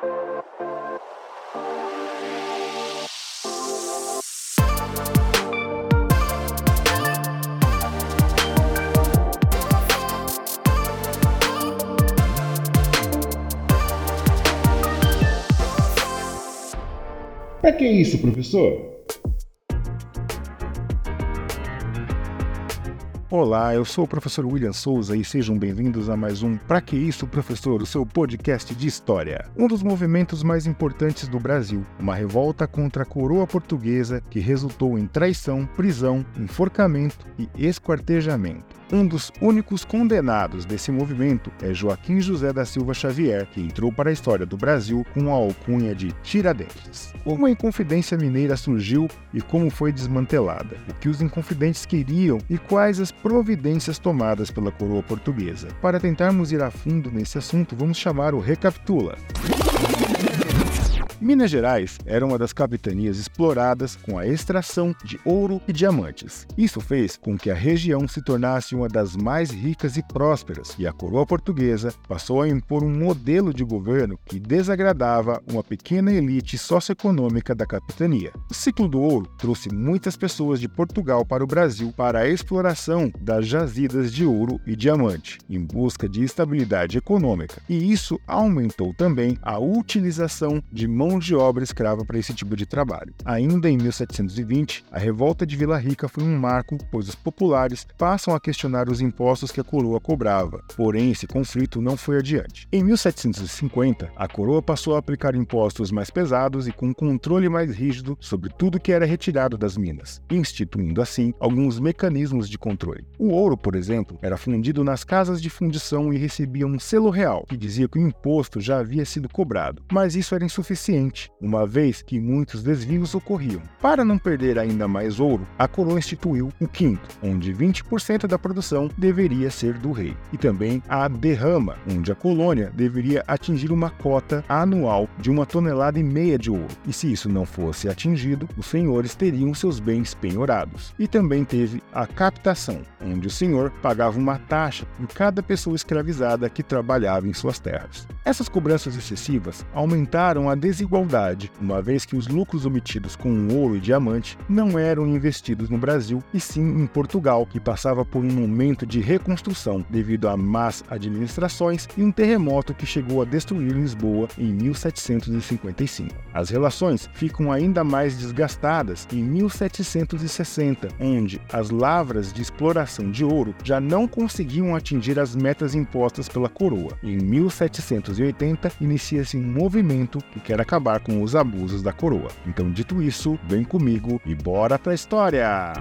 Para que isso, professor? Olá, eu sou o professor William Souza e sejam bem-vindos a mais um Pra Que Isso, Professor, o seu podcast de história. Um dos movimentos mais importantes do Brasil, uma revolta contra a coroa portuguesa que resultou em traição, prisão, enforcamento e esquartejamento. Um dos únicos condenados desse movimento é Joaquim José da Silva Xavier, que entrou para a história do Brasil com a alcunha de Tiradentes. Como a Inconfidência Mineira surgiu e como foi desmantelada, o que os Inconfidentes queriam e quais as providências tomadas pela coroa portuguesa. Para tentarmos ir a fundo nesse assunto, vamos chamar o Recapitula. Minas Gerais era uma das capitanias exploradas com a extração de ouro e diamantes. Isso fez com que a região se tornasse uma das mais ricas e prósperas, e a coroa portuguesa passou a impor um modelo de governo que desagradava uma pequena elite socioeconômica da capitania. O ciclo do ouro trouxe muitas pessoas de Portugal para o Brasil para a exploração das jazidas de ouro e diamante, em busca de estabilidade econômica, e isso aumentou também a utilização de mão mão de obra escrava para esse tipo de trabalho. Ainda em 1720, a revolta de Vila Rica foi um marco, pois os populares passam a questionar os impostos que a coroa cobrava. Porém, esse conflito não foi adiante. Em 1750, a coroa passou a aplicar impostos mais pesados e com um controle mais rígido sobre tudo que era retirado das minas, instituindo assim alguns mecanismos de controle. O ouro, por exemplo, era fundido nas casas de fundição e recebia um selo real que dizia que o imposto já havia sido cobrado, mas isso era insuficiente uma vez que muitos desvios ocorriam. Para não perder ainda mais ouro, a coroa instituiu o quinto, onde 20% da produção deveria ser do rei, e também a derrama, onde a colônia deveria atingir uma cota anual de uma tonelada e meia de ouro. E se isso não fosse atingido, os senhores teriam seus bens penhorados. E também teve a captação, onde o senhor pagava uma taxa por cada pessoa escravizada que trabalhava em suas terras. Essas cobranças excessivas aumentaram a desigualdade desigualdade, uma vez que os lucros obtidos com ouro e diamante não eram investidos no Brasil, e sim em Portugal, que passava por um momento de reconstrução devido a más administrações e um terremoto que chegou a destruir Lisboa em 1755. As relações ficam ainda mais desgastadas em 1760, onde as lavras de exploração de ouro já não conseguiam atingir as metas impostas pela coroa. Em 1780, inicia-se um movimento que quer acabar acabar com os abusos da coroa. Então, dito isso, vem comigo e bora pra história!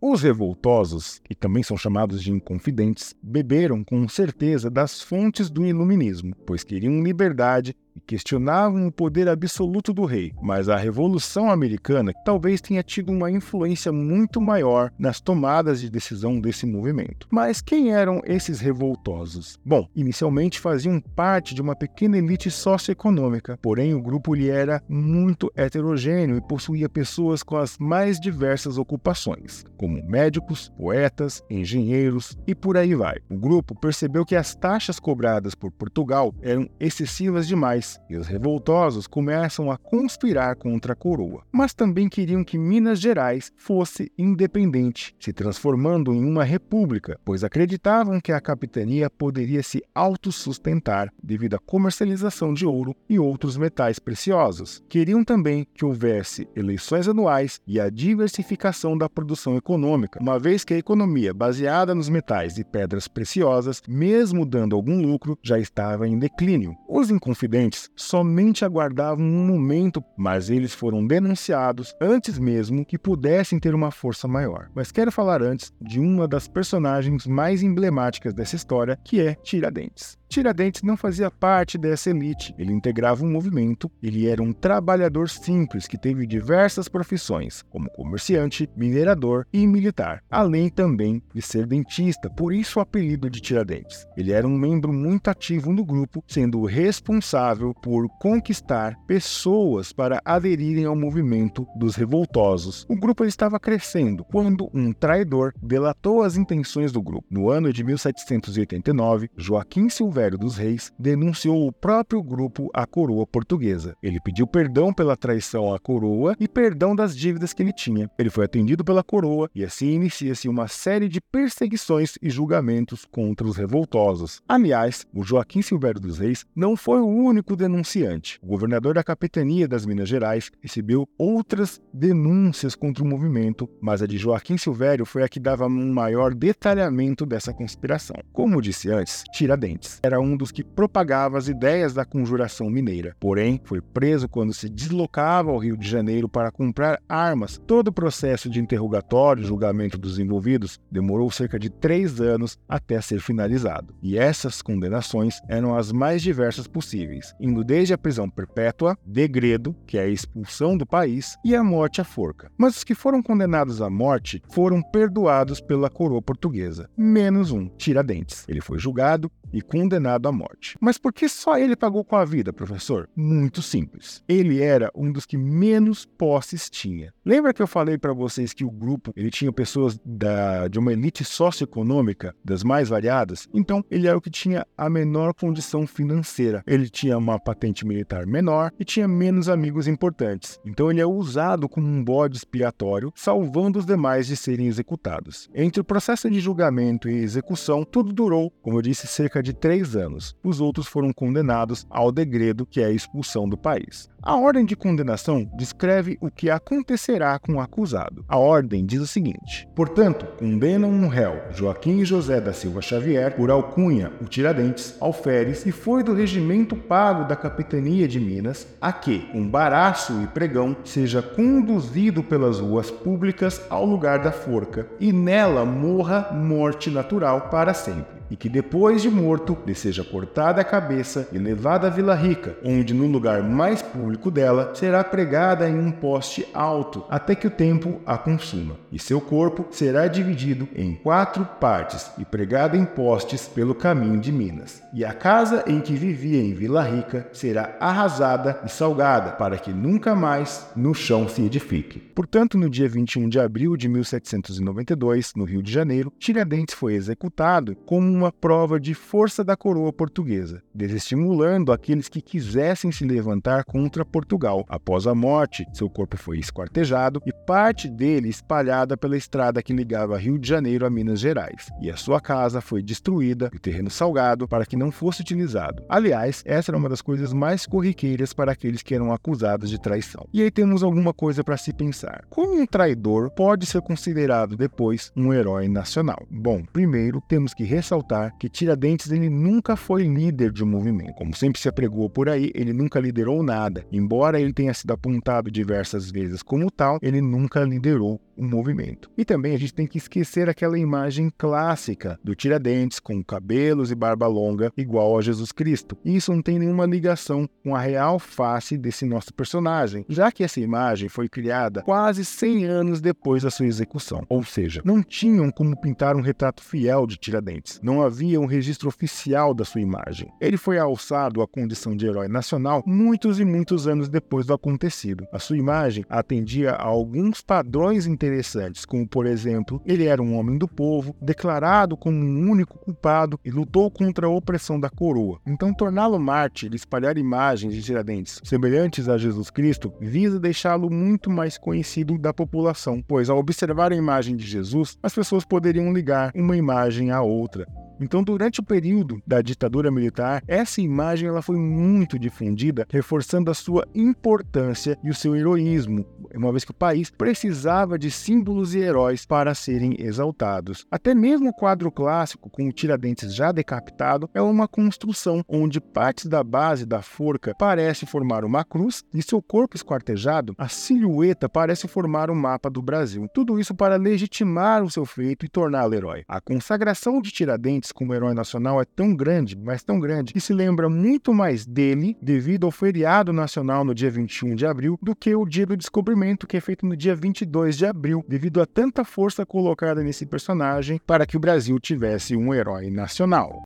Os revoltosos, que também são chamados de inconfidentes, beberam com certeza das fontes do iluminismo, pois queriam liberdade e questionavam o poder absoluto do rei, mas a Revolução Americana talvez tenha tido uma influência muito maior nas tomadas de decisão desse movimento. Mas quem eram esses revoltosos? Bom, inicialmente faziam parte de uma pequena elite socioeconômica, porém o grupo lhe era muito heterogêneo e possuía pessoas com as mais diversas ocupações, como médicos, poetas, engenheiros e por aí vai. O grupo percebeu que as taxas cobradas por Portugal eram excessivas demais e os revoltosos começam a conspirar contra a coroa. Mas também queriam que Minas Gerais fosse independente, se transformando em uma república, pois acreditavam que a capitania poderia se autossustentar devido à comercialização de ouro e outros metais preciosos. Queriam também que houvesse eleições anuais e a diversificação da produção econômica, uma vez que a economia baseada nos metais e pedras preciosas, mesmo dando algum lucro, já estava em declínio. Os inconfidentes somente aguardavam um momento, mas eles foram denunciados antes mesmo que pudessem ter uma força maior. Mas quero falar antes de uma das personagens mais emblemáticas dessa história, que é Tiradentes. Tiradentes não fazia parte dessa elite, ele integrava um movimento, ele era um trabalhador simples que teve diversas profissões, como comerciante, minerador e militar, além também de ser dentista, por isso o apelido de Tiradentes. Ele era um membro muito ativo no grupo, sendo responsável por conquistar pessoas para aderirem ao movimento dos revoltosos. O grupo estava crescendo quando um traidor delatou as intenções do grupo. No ano de 1789, Joaquim Silvério dos Reis denunciou o próprio grupo à coroa portuguesa. Ele pediu perdão pela traição à coroa e perdão das dívidas que ele tinha. Ele foi atendido pela coroa e assim inicia-se uma série de perseguições e julgamentos contra os revoltosos. Aliás, o Joaquim Silvério dos Reis não foi o único denunciante. O governador da capitania das Minas Gerais recebeu outras denúncias contra o movimento, mas a de Joaquim Silvério foi a que dava um maior detalhamento dessa conspiração. Como disse antes, Tiradentes era um dos que propagava as ideias da conjuração mineira. Porém, foi preso quando se deslocava ao Rio de Janeiro para comprar armas. Todo o processo de interrogatório e julgamento dos envolvidos demorou cerca de três anos até ser finalizado. E essas condenações eram as mais diversas possíveis, indo desde a prisão perpétua, degredo, que é a expulsão do país, e a morte à forca. Mas os que foram condenados à morte foram perdoados pela coroa portuguesa, menos um, Tiradentes. Ele foi julgado e condenado à morte. Mas por que só ele pagou com a vida, professor? Muito simples. Ele era um dos que menos posses tinha. Lembra que eu falei para vocês que o grupo ele tinha pessoas da, de uma elite socioeconômica das mais variadas? Então, ele era o que tinha a menor condição financeira. Ele tinha uma patente militar menor e tinha menos amigos importantes. Então, ele é usado como um bode expiatório, salvando os demais de serem executados. Entre o processo de julgamento e execução, tudo durou, como eu disse, cerca de três anos. Os outros foram condenados ao degredo, que é a expulsão do país. A ordem de condenação descreve o que acontecerá com o acusado. A ordem diz o seguinte: portanto, condenam um réu, Joaquim José da Silva Xavier, por alcunha, o Tiradentes, alferes, e foi do regimento pago da capitania de Minas, a que, com baraço e pregão, seja conduzido pelas ruas públicas ao lugar da forca, e nela morra morte natural para sempre e que depois de morto lhe seja cortada a cabeça e levada à Vila Rica, onde no lugar mais público dela será pregada em um poste alto até que o tempo a consuma, e seu corpo será dividido em quatro partes e pregado em postes pelo caminho de Minas. E a casa em que vivia em Vila Rica será arrasada e salgada, para que nunca mais no chão se edifique. Portanto, no dia 21 de abril de 1792, no Rio de Janeiro, Tiradentes foi executado como uma prova de força da coroa portuguesa, desestimulando aqueles que quisessem se levantar contra Portugal. Após a morte, seu corpo foi esquartejado e parte dele espalhada pela estrada que ligava Rio de Janeiro a Minas Gerais, e a sua casa foi destruída e o terreno salgado para que não fosse utilizado. Aliás, essa era uma das coisas mais corriqueiras para aqueles que eram acusados de traição. E aí temos alguma coisa para se pensar. Como um traidor pode ser considerado depois um herói nacional? Bom, primeiro temos que ressaltar ressaltar que Tiradentes ele nunca foi líder de um movimento. Como sempre se apregou por aí, ele nunca liderou nada. Embora ele tenha sido apontado diversas vezes como tal, ele nunca liderou um movimento. E também a gente tem que esquecer aquela imagem clássica do Tiradentes com cabelos e barba longa igual a Jesus Cristo. Isso não tem nenhuma ligação com a real face desse nosso personagem, já que essa imagem foi criada quase 100 anos depois da sua execução. Ou seja, não tinham como pintar um retrato fiel de Tiradentes. Não havia um registro oficial da sua imagem. Ele foi alçado à condição de herói nacional muitos e muitos anos depois do acontecido. A sua imagem atendia a alguns padrões interessantes interessantes, como por exemplo, ele era um homem do povo, declarado como um único culpado e lutou contra a opressão da coroa. Então, torná-lo mártir e espalhar imagens de Tiradentes semelhantes a Jesus Cristo visa deixá-lo muito mais conhecido da população, pois ao observar a imagem de Jesus, as pessoas poderiam ligar uma imagem à outra. Então, durante o período da ditadura militar, essa imagem ela foi muito difundida, reforçando a sua importância e o seu heroísmo, uma vez que o país precisava de símbolos e heróis para serem exaltados. Até mesmo o quadro clássico, com o Tiradentes já decapitado, é uma construção onde partes da base da forca parece formar uma cruz e seu corpo esquartejado, a silhueta parece formar um mapa do Brasil. Tudo isso para legitimar o seu feito e torná-lo herói. A consagração de Tiradentes Tiradentes como herói nacional é tão grande, mas tão grande, que se lembra muito mais dele devido ao feriado nacional no dia 21 de abril do que o dia do descobrimento, que é feito no dia 22 de abril, devido a tanta força colocada nesse personagem para que o Brasil tivesse um herói nacional.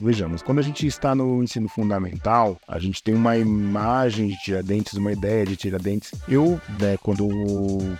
Vejamos, quando a gente está no ensino fundamental, a gente tem uma imagem de Tiradentes, uma ideia de Tiradentes. Eu, né, quando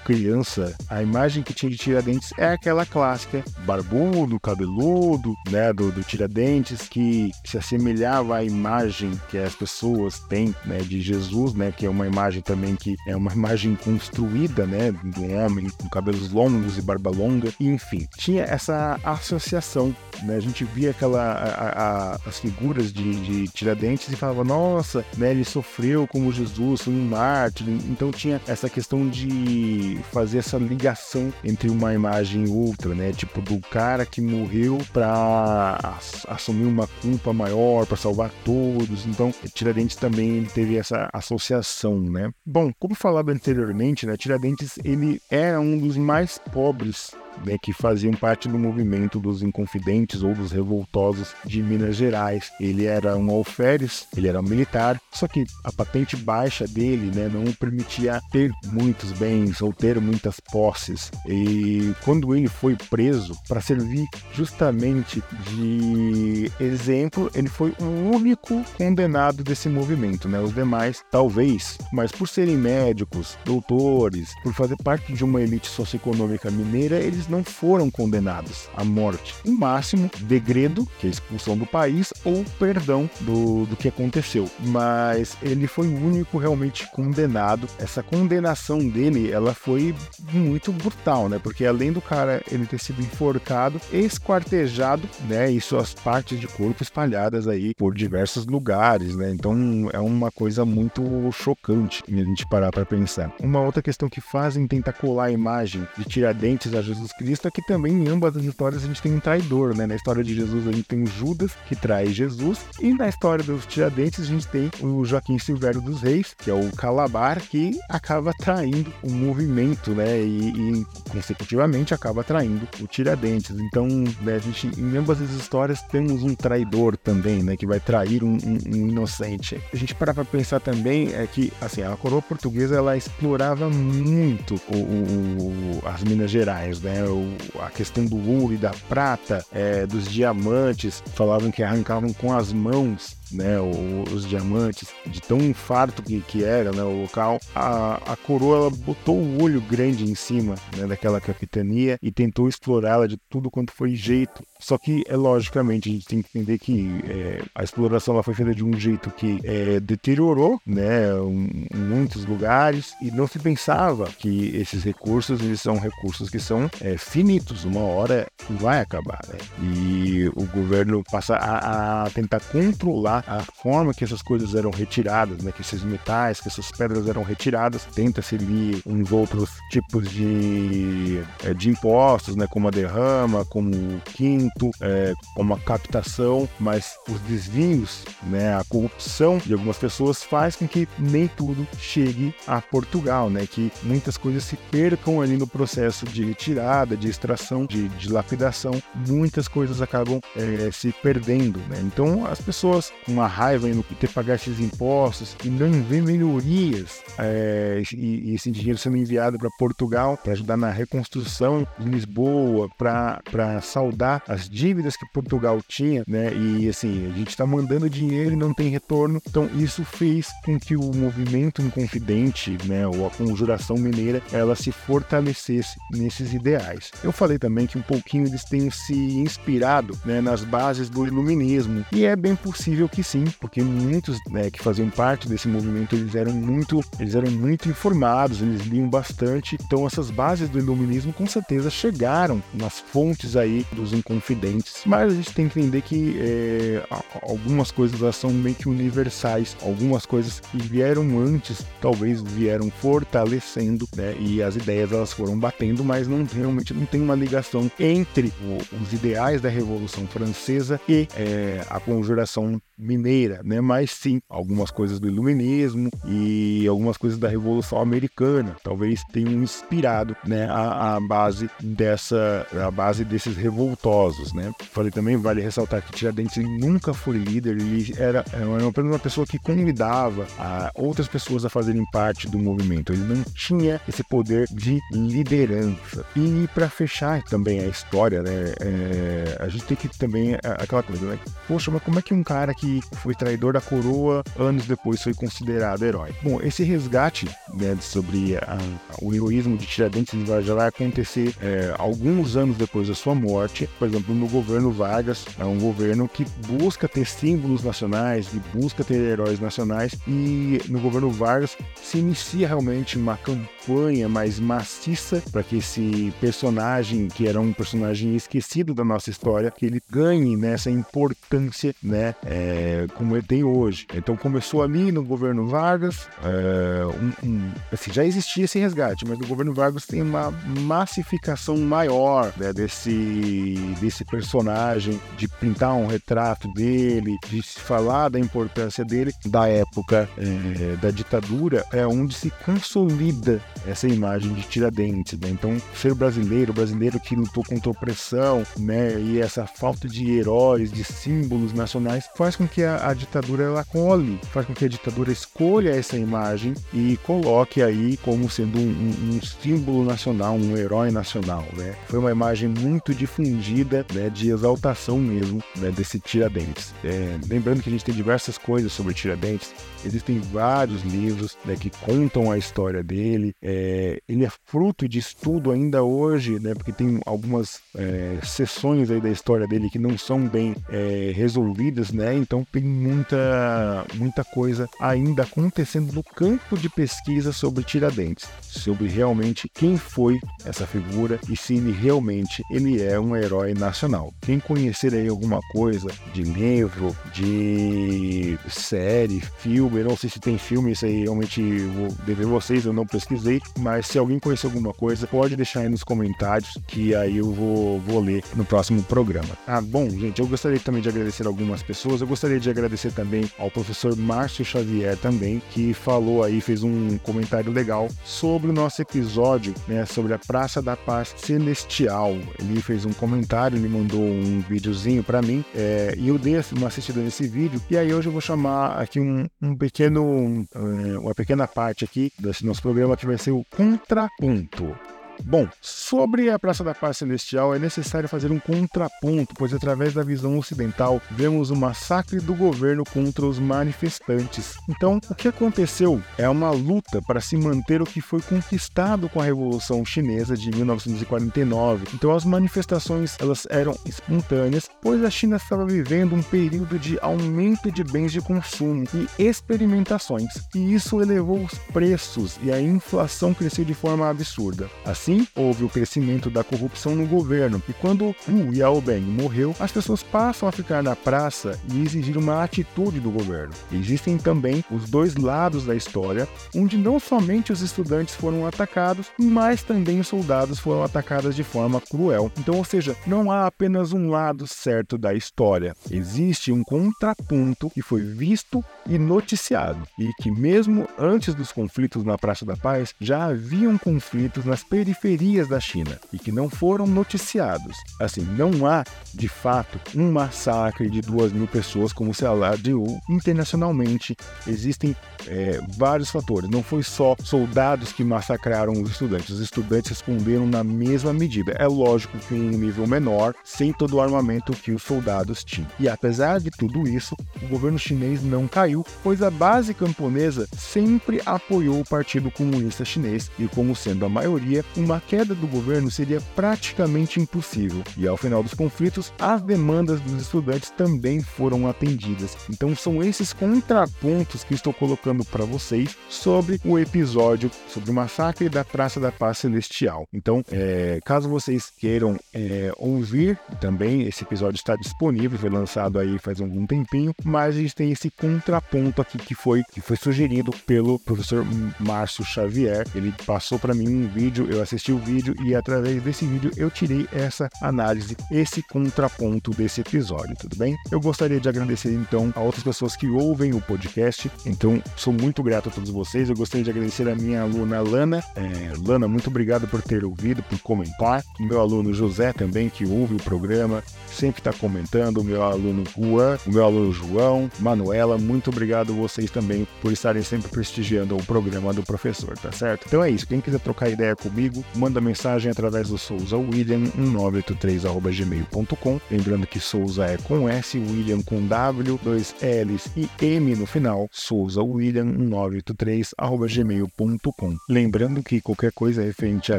criança, a imagem que tinha de Tiradentes é aquela clássica, barbudo, cabeludo, né, do, do Tiradentes, que se assemelhava à imagem que as pessoas têm, né, de Jesus, né, que é uma imagem também que é uma imagem construída, né, um homem com cabelos longos e barba longa, enfim, tinha essa associação, né, a gente via aquela a, a, as figuras de, de, Tiradentes e falava, nossa, né, ele sofreu como Jesus, um mártir. Então tinha essa questão de fazer essa ligação entre uma imagem e outra, né? Tipo, do cara que morreu para assumir uma culpa maior, para salvar todos. Então, Tiradentes também teve essa associação, né? Bom, como falado anteriormente, né, Tiradentes ele era um dos mais pobres né, que faziam parte do movimento dos Inconfidentes ou dos Revoltosos de Minas Gerais. Ele era um alferes, ele era um militar, só que a patente baixa dele né, não permitia ter muitos bens ou ter muitas posses. E quando ele foi preso, para servir justamente de exemplo, ele foi o único condenado desse movimento. Né? Os demais, talvez, mas por serem médicos, doutores, por fazer parte de uma elite socioeconômica mineira, eles não foram condenados à morte. O máximo, degredo, que é expulsão do país, ou perdão do, do que aconteceu. Mas ele foi o único realmente condenado. Essa condenação dele, ela foi muito brutal, né? Porque além do cara ele ter sido enforcado, esquartejado, né? E suas partes de corpo espalhadas aí por diversos lugares, né? Então é uma coisa muito chocante a gente parar para pensar. Uma outra questão que fazem tentar colar a imagem de Tiradentes a Jesus Cristo é que também em ambas as histórias a gente tem um traidor, né? Na história de Jesus a gente tem o Judas, que trai Jesus, e na história dos Tiradentes a gente tem o Joaquim Silvério dos Reis, que é o Calabar, que acaba traindo o movimento, né? E, e consecutivamente acaba traindo o Tiradentes. Então, né, a gente, em ambas as histórias temos um traidor também, né? Que vai trair um, um, um inocente. A gente para pra pensar também é que, assim, a coroa portuguesa ela explorava muito o, o, as Minas Gerais, né? o, a questão do ouro e da prata, é, dos diamantes, falavam que arrancavam com as mãos né, os diamantes, de tão infarto que, que era né, o local, a, a coroa botou o olho grande em cima né, daquela capitania e tentou explorá-la de tudo quanto foi jeito. Só que, é logicamente, a gente tem que entender que é, a exploração ela foi feita de um jeito que é, deteriorou né, um, muitos lugares e não se pensava que esses recursos eles são recursos que são é, finitos, uma hora vai acabar. Né? E o governo passa a, a tentar controlar a forma que essas coisas eram retiradas, né, que esses metais, que essas pedras eram retiradas, tenta-se ali uns outros tipos de, é, de impostos, né, como a derrama, como o quinto, é, como a captação, mas os desvios, né, a corrupção de algumas pessoas faz com que nem tudo chegue a Portugal, né, que muitas coisas se percam ali no processo de retirada, de extração, de, de lapidação, muitas coisas acabam é, se perdendo, né. Então as pessoas uma raiva em ter que pagar esses impostos e não ver melhorias é, e, e, esse dinheiro sendo enviado para Portugal para ajudar na reconstrução de Lisboa, para saldar as dívidas que Portugal tinha, né? E assim, a gente está mandando dinheiro e não tem retorno. Então isso fez com que o movimento inconfidente, né, ou a conjuração mineira, ela se fortalecesse nesses ideais. Eu falei também que um pouquinho eles têm se inspirado né, nas bases do iluminismo e é bem possível que que sim, porque muitos né, que faziam parte desse movimento eles eram muito, eles eram muito informados, eles liam bastante. Então essas bases do iluminismo com certeza chegaram nas fontes aí dos inconfidentes. Mas a gente tem que entender que é, algumas coisas elas são meio que universais, algumas coisas que vieram antes talvez vieram fortalecendo, né? E as ideias elas foram batendo, mas não realmente não tem uma ligação entre o, os ideais da Revolução Francesa e é, a conjuração mineira, né? Mas sim, algumas coisas do iluminismo e algumas coisas da Revolução Americana, talvez tenham inspirado, né, a, a base dessa, a base desses revoltosos, né? Falei também vale ressaltar que Tiradentes nunca foi líder, ele era, era apenas uma pessoa que convidava a outras pessoas a fazerem parte do movimento. Ele não tinha esse poder de liderança. E para fechar também a história, né, é, a gente tem que também aquela coisa, né? Poxa, mas como é que um cara que foi traidor da coroa anos depois foi considerado herói? Bom, esse resgate né, sobre a, o heroísmo de Tiradentes já vai acontecer é, alguns anos depois da sua morte. Por exemplo, no governo Vargas, é um governo que busca ter símbolos nacionais, e busca ter heróis nacionais, e no governo Vargas se inicia realmente uma campanha mais maciça para que esse personagem, que era um personagem esquecido da nossa história, que ele ganhe nessa importância, né, é, como ele tem hoje. Então começou ali no governo Vargas, é, um, um, assim, já existia esse resgate, mas no governo Vargas tem uma massificação maior né, desse, desse personagem, de pintar um retrato dele, de se falar da importância dele, da época é, da ditadura, é onde se consolida essa imagem de Tiradentes. Né? Então, ser brasileiro, brasileiro que lutou contra a opressão, né, e essa falta de heróis, de símbolos nacionais, faz com que a, a ditadura ela cole, faz com que a ditadura escolha essa imagem e coloque aí como sendo um, um, um símbolo nacional, um herói nacional. Né? Foi uma imagem muito difundida né, de exaltação mesmo né, desse Tiradentes. É, lembrando que a gente tem diversas coisas sobre Tiradentes, existem vários livros né, que contam a história dele. É, ele é fruto de estudo ainda hoje, né, porque tem algumas é, sessões aí da história dele que não são bem é, resolvidas, né? Então tem muita, muita coisa ainda acontecendo no campo de pesquisa sobre Tiradentes, sobre realmente quem foi essa figura e se ele realmente ele é um herói nacional. Quem conhecer aí alguma coisa de livro, de série, filme, não sei se tem filme, isso aí realmente vou dever vocês, eu não pesquisei, mas se alguém conhecer alguma coisa, pode deixar aí nos comentários que aí eu vou, vou ler no próximo programa. Ah, bom, gente, eu gostaria também de agradecer algumas pessoas, eu gostaria de agradecer também ao professor Márcio Xavier também, que falou aí, fez um comentário legal sobre o nosso episódio, né, sobre a Praça da Paz Celestial. Ele fez um comentário, ele mandou um videozinho para mim, é, e eu dei uma assistida nesse vídeo, e aí hoje eu vou chamar aqui um, um pequeno, é, uma pequena parte aqui desse nosso programa que vai ser o contraponto. Bom, sobre a Praça da Paz Celestial é necessário fazer um contraponto, pois através da visão ocidental vemos o massacre do governo contra os manifestantes. Então, o que aconteceu é uma luta para se manter o que foi conquistado com a Revolução Chinesa de 1949. Então, as manifestações elas eram espontâneas, pois a China estava vivendo um período de aumento de bens de consumo e experimentações, e isso elevou os preços e a inflação cresceu de forma absurda. Assim, Assim, houve o crescimento da corrupção no governo, e quando Hu Yaobeng morreu, as pessoas passam a ficar na praça e exigir uma atitude do governo. Existem também os dois lados da história, onde não somente os estudantes foram atacados, mas também os soldados foram atacados de forma cruel. Então, ou seja, não há apenas um lado certo da história. Existe um contraponto que foi visto e noticiado, e que mesmo antes dos conflitos na Praça da Paz, já haviam conflitos nas periferias periferias da China e que não foram noticiados. Assim, não há, de fato, um massacre de duas mil pessoas como se alardeou internacionalmente. Existem é, vários fatores. Não foi só soldados que massacraram os estudantes. Os estudantes responderam na mesma medida. É lógico que em um nível menor, sem todo o armamento que os soldados tinham. E apesar de tudo isso, o governo chinês não caiu, pois a base camponesa sempre apoiou o Partido Comunista Chinês e, como sendo a maioria, uma queda do governo seria praticamente impossível, e ao final dos conflitos, as demandas dos estudantes também foram atendidas. Então são esses contrapontos que estou colocando para vocês sobre o episódio sobre o massacre da Praça da Paz Celestial. Então, é, caso vocês queiram é, ouvir também, esse episódio está disponível, foi lançado aí faz algum tempinho, mas a gente tem esse contraponto aqui que foi, que foi sugerido pelo professor Márcio Xavier. Ele passou para mim um vídeo, eu assisti o vídeo e através desse vídeo eu tirei essa análise, esse contraponto desse episódio, tudo bem? Eu gostaria de agradecer então a outras pessoas que ouvem o podcast, então sou muito grato a todos vocês. Eu gostaria de agradecer a minha aluna Lana. É, Lana, muito obrigado por ter ouvido, por comentar. O meu aluno José também, que ouve o programa, sempre está comentando. O meu aluno Juan, o meu aluno João, Manuela, muito obrigado vocês também por estarem sempre prestigiando o programa do professor, tá certo? Então é isso. Quem quiser trocar ideia comigo, manda mensagem através do Souza William 1983@gmail.com. Lembrando que Souza é com S, William com W, dois L's e M no final. Souza William 1983@gmail.com. Lembrando que qualquer coisa referente a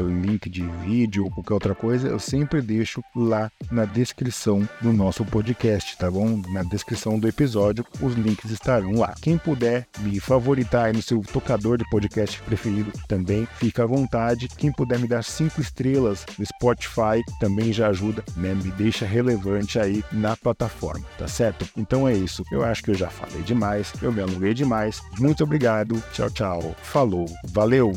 link de vídeo ou qualquer outra coisa, eu sempre deixo lá na descrição do nosso podcast, tá bom? Na descrição do episódio, os links estarão lá. Quem puder me favoritar aí no seu tocador de podcast preferido também, fica à vontade. Quem puder me dar cinco estrelas no Spotify também já ajuda, né? Me deixa relevante aí na plataforma, tá certo? Então é isso. Eu acho que eu já falei demais, eu me alonguei demais. Muito obrigado. Tchau, tchau. Falou. Valeu.